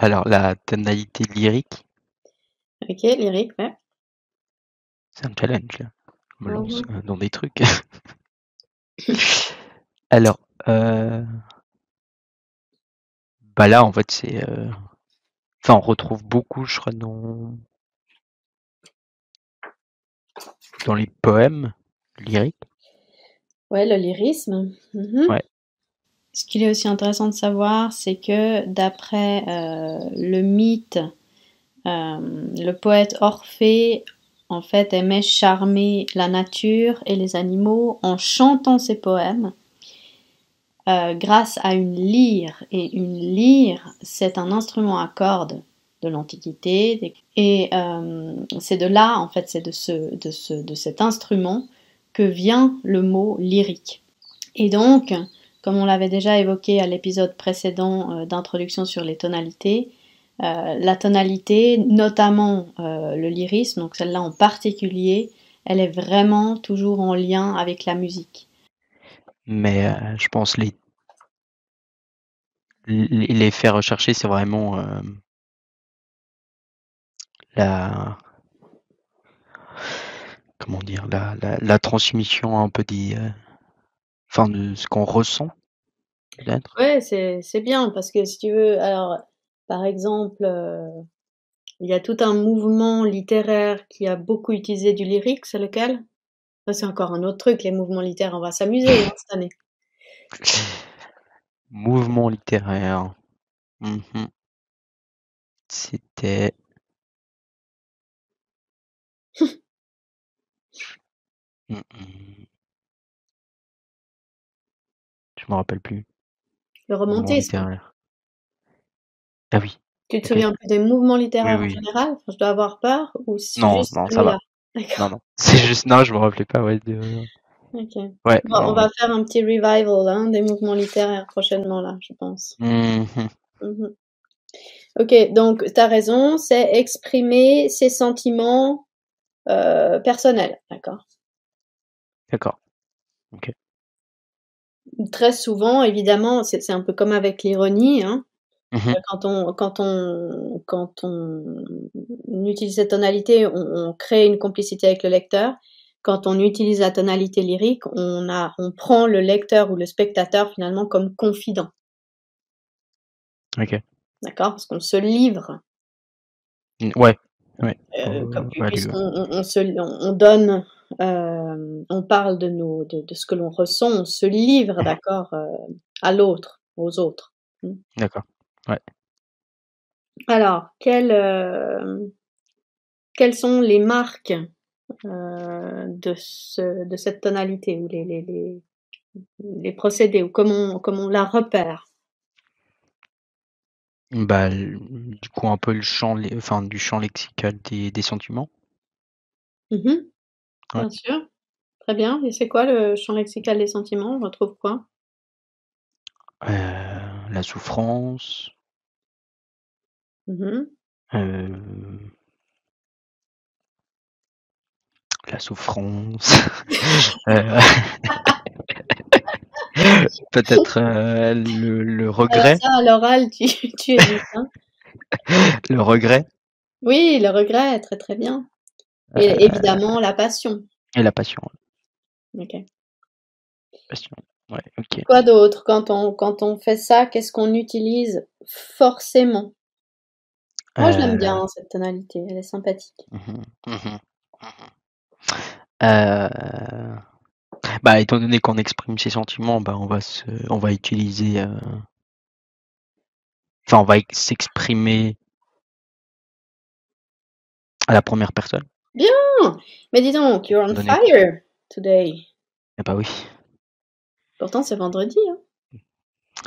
Alors, la tonalité lyrique, Ok, lyrique, ouais. c'est un challenge. là. Je me lance Mhm. euh, dans des trucs. Alors, euh... bah là, en fait, c'est. euh, Enfin, on retrouve beaucoup, je crois, dans dans les poèmes lyriques. Ouais, le lyrisme. Mhm. Ouais. Ce qu'il est aussi intéressant de savoir, c'est que d'après euh, le mythe, euh, le poète Orphée, en fait, aimait charmer la nature et les animaux en chantant ses poèmes euh, grâce à une lyre. Et une lyre, c'est un instrument à cordes de l'Antiquité. Et c'est de là, en fait, c'est de, ce, de, ce, de cet instrument que vient le mot lyrique. Et donc, comme on l'avait déjà évoqué à l'épisode précédent euh, d'introduction sur les tonalités, euh, la tonalité, notamment euh, le lyrisme, donc celle-là en particulier, elle est vraiment toujours en lien avec la musique. Mais je pense les les, faits recherchés, c'est vraiment la comment dire la, transmission un peu des enfin de ce qu'on ressent peut-être. Ouais, c'est c'est bien parce que si tu veux, alors par exemple, euh, il y a tout un mouvement littéraire qui a beaucoup utilisé du lyrique, c'est lequel? Ça, c'est encore un autre truc, les mouvements littéraires, on va s'amuser hein, cette année. Mouvement littéraire. Mhm. C'était. Je me rappelle plus. Le romantisme. littéraire. Ah oui. Tu te Ok. souviens plus des mouvements littéraires Oui, en général? Enfin, je dois avoir peur ou c'est Non, juste non, ça va. Non, non. C'est juste non, je me rappelais pas. Ouais. de- Ok. Ouais. Bon, on va faire un petit revival hein, des mouvements littéraires prochainement là, je pense. Mhm. Mhm. Ok, donc tu as raison, c'est exprimer ses sentiments euh, personnels, d'accord? D'accord. Très souvent, évidemment, c'est un peu comme avec l'ironie, hein. Mhm. Quand on quand on quand on utilise cette tonalité, on, on crée une complicité avec le lecteur. Quand on utilise la tonalité lyrique, on a on prend le lecteur ou le spectateur finalement comme confident, Ok. d'accord, parce qu'on se livre. Mm, Ouais. Ouais. Euh, Euh, comme ouais, on, on se, on donne, euh, on parle de nos, de, de ce que l'on ressent, on se livre, d'accord, euh, à l'autre, aux autres. D'accord. Alors, quelles, euh, quelles sont les marques de ce, de cette tonalité ou les, les, les, les procédés ou comment, comment on la repère? Bah, du coup, un peu le champ, enfin, du champ lexical des, des sentiments. Mhm, Ouais. Bien sûr. Très bien. Et c'est quoi le champ lexical des sentiments? On retrouve quoi? Euh, la souffrance. Mhm. euh, la souffrance. Euh, Peut-être euh, le, le Alors regret. ça, à l'oral, tu, tu es vite, hein. Le regret Oui, le regret, très très bien. Et euh, évidemment, la passion. et la passion. Ok. passion. Ouais, ok. Quoi d'autre quand on, quand on fait ça, qu'est-ce qu'on utilise forcément? Moi, je l'aime Euh, bien, cette tonalité, elle est sympathique. mhm, mhm, mhm. Euh, bah, étant donné qu'on exprime ses sentiments, bah, on va se, on va utiliser, euh, enfin, on va ex- s'exprimer à la première personne. Mais dis donc, you're on fire today. Eh bah oui. Pourtant, c'est vendredi, hein.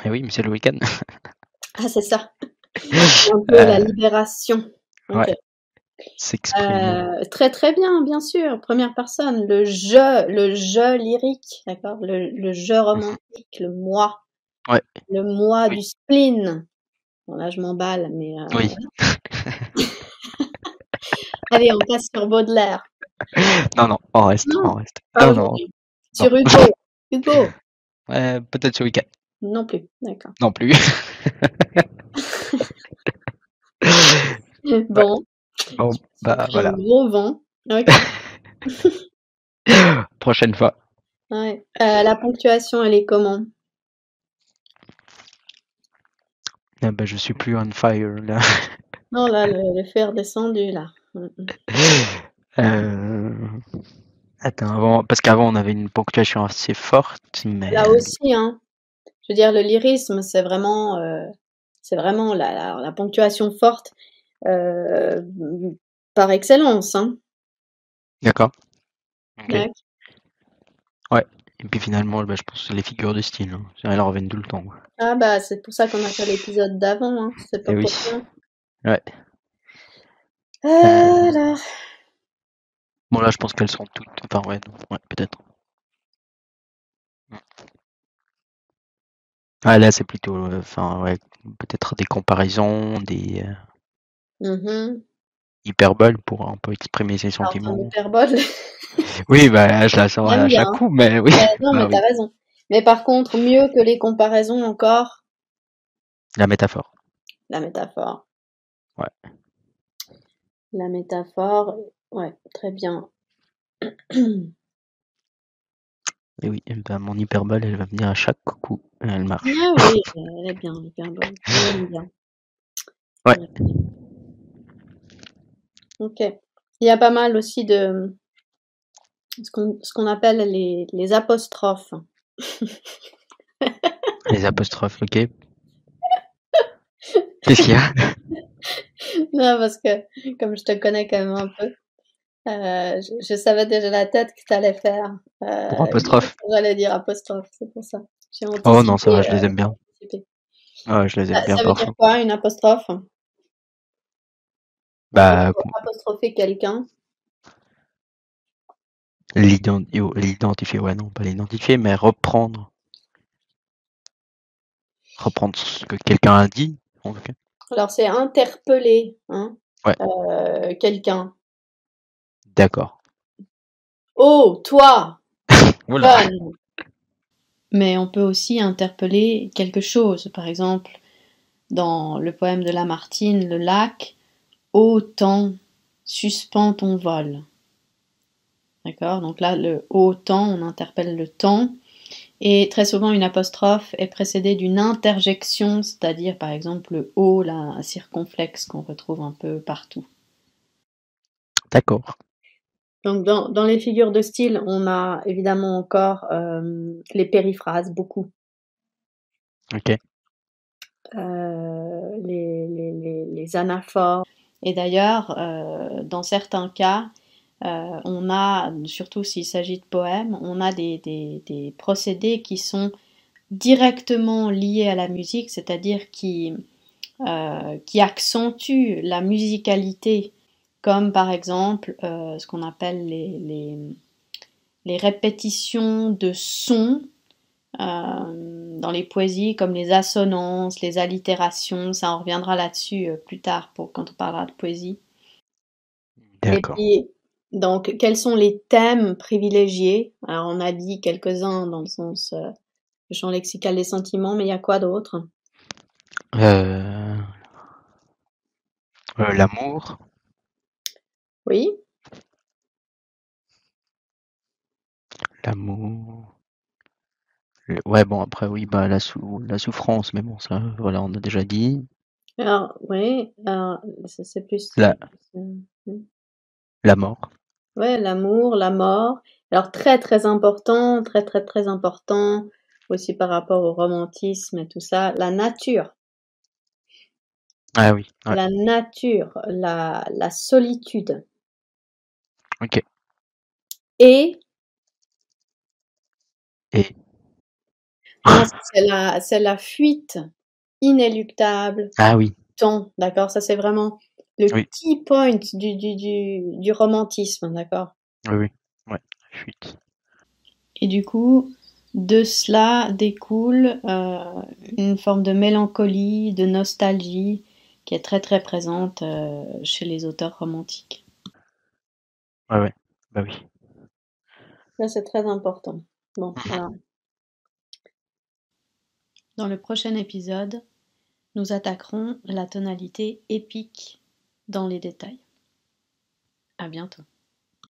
Eh oui, mais c'est le week-end. Ah, c'est ça. Un peu la Euh, libération. Ok. ouais. Euh, très très bien, bien sûr. Première personne, le je, le je lyrique, d'accord, le, le je romantique, le moi, Ouais. le moi Oui. du spleen. Bon là, je m'emballe, mais euh, Oui. Allez, on passe sur Baudelaire. Non, non, on reste, Non, on reste. Non, non. aujourd'hui. Sur Non. Hugo. Hugo. Ouais, peut-être ce week-end. Non plus. D'accord. Non plus. Bon. Bon, bah voilà. un gros vent. Prochaine fois. Ouais. Euh, la ponctuation, elle est comment? Ah bah, je suis plus on fire là. Non, là, le, est redescendu, là. Mm, mm. Euh, Attends, avant... parce qu'avant on avait une ponctuation assez forte, mais Là aussi, hein. Je veux dire, le lyrisme, c'est vraiment, euh, c'est vraiment la, la, la ponctuation forte euh, par excellence, hein. d'accord. Ok. Ouais. Et puis finalement, bah, je pense que c'est les figures de style. hein. Elles reviennent tout le temps. Ah bah, c'est pour ça qu'on a fait l'épisode d'avant, hein. C'est pas Eh oui. pour rien. Ouais. Alors, Bon là, je pense qu'elles sont toutes. Enfin ouais, peut-être. Mm. Ah là, c'est plutôt, euh, enfin ouais, peut-être des comparaisons, des euh, mhm. hyperboles pour un peu exprimer ses Alors, sentiments. hyperbole. Oui, bah je la J'aime à chaque coup, mais oui. Euh, non, bah mais oui. t'as raison. Mais par contre, mieux que les comparaisons encore, La métaphore. la métaphore. Ouais. La métaphore, ouais, très bien. Et oui, eh ben, mon hyperbole, elle va venir à chaque coup. et Elle marche. Ah oui, elle est bien, l'hyperbole. L'aime bien. Ouais. Ok. Il y a pas mal aussi de ce qu'on ce qu'on appelle les, les apostrophes. Les apostrophes, ok. Qu'est-ce qu'il y a? Non, parce que comme je te connais quand même un peu, euh, je, je savais déjà la tête que tu allais faire. Euh, Pour apostrophe J'allais dire apostrophe, c'est pour ça. Oh non, ça va, je les aime bien. euh, anticipé. Ouais, je les aime Ça, bien ça veut dire quoi, une apostrophe? Bah, Pour apostropher quelqu'un? yo, l'identifier, ouais, non, pas l'identifier, mais reprendre. Reprendre ce que quelqu'un a dit. en tout cas. Alors, c'est interpeller hein, Ouais. euh, quelqu'un. D'accord. Oh, toi Oula. Mais on peut aussi interpeller quelque chose. Par exemple, dans le poème de Lamartine, Le lac, Ô temps, suspends ton vol. D'accord? Donc là, le ô temps, on interpelle le temps. Et très souvent, une apostrophe est précédée d'une interjection, c'est-à-dire par exemple le O, la circonflexe qu'on retrouve un peu partout. D'accord. Donc dans, dans les figures de style, on a évidemment encore euh, les périphrases, beaucoup. Ok. Euh, les, les, les, les anaphores. Et d'ailleurs, euh, dans certains cas, euh, on a, surtout s'il s'agit de poèmes, on a des, des, des, procédés qui sont directement liés à la musique, c'est-à-dire qui, euh, qui accentuent la musicalité, comme par exemple euh, ce qu'on appelle les, les, les, répétitions de sons dans les poésies, comme les assonances, les allitérations, ça on reviendra là-dessus plus tard pour quand on parlera de poésie. Et puis, donc, quels sont les thèmes privilégiés? Alors, on a dit quelques-uns dans le sens euh, le champ lexical des sentiments, mais il y a quoi d'autre? Euh... euh, L'amour. Oui. L'amour. Ouais, bon, après, oui, bah, la, sou la souffrance, mais bon, ça, voilà, on a déjà dit. Alors, oui, c'est plus. La... La mort. Ouais, l'amour, la mort. Alors, très, très important, très, très, très important, aussi par rapport au romantisme et tout ça, la nature. Ah oui. Ouais. La nature, la, la solitude. Ok. Et. Et. c'est la, c'est la fuite inéluctable. Ah oui. Temps, d'accord Ça, c'est vraiment le oui. key point du, du, du, du romantisme, d'accord? Oui, oui. Ouais, fuite. Et du coup, de cela découle euh, une forme de mélancolie, de nostalgie qui est très très présente euh, chez les auteurs romantiques. Ouais, ouais. Bah oui. Ça, c'est très important. Bon, voilà. Dans le prochain épisode, nous attaquerons la tonalité épique dans les détails. À bientôt.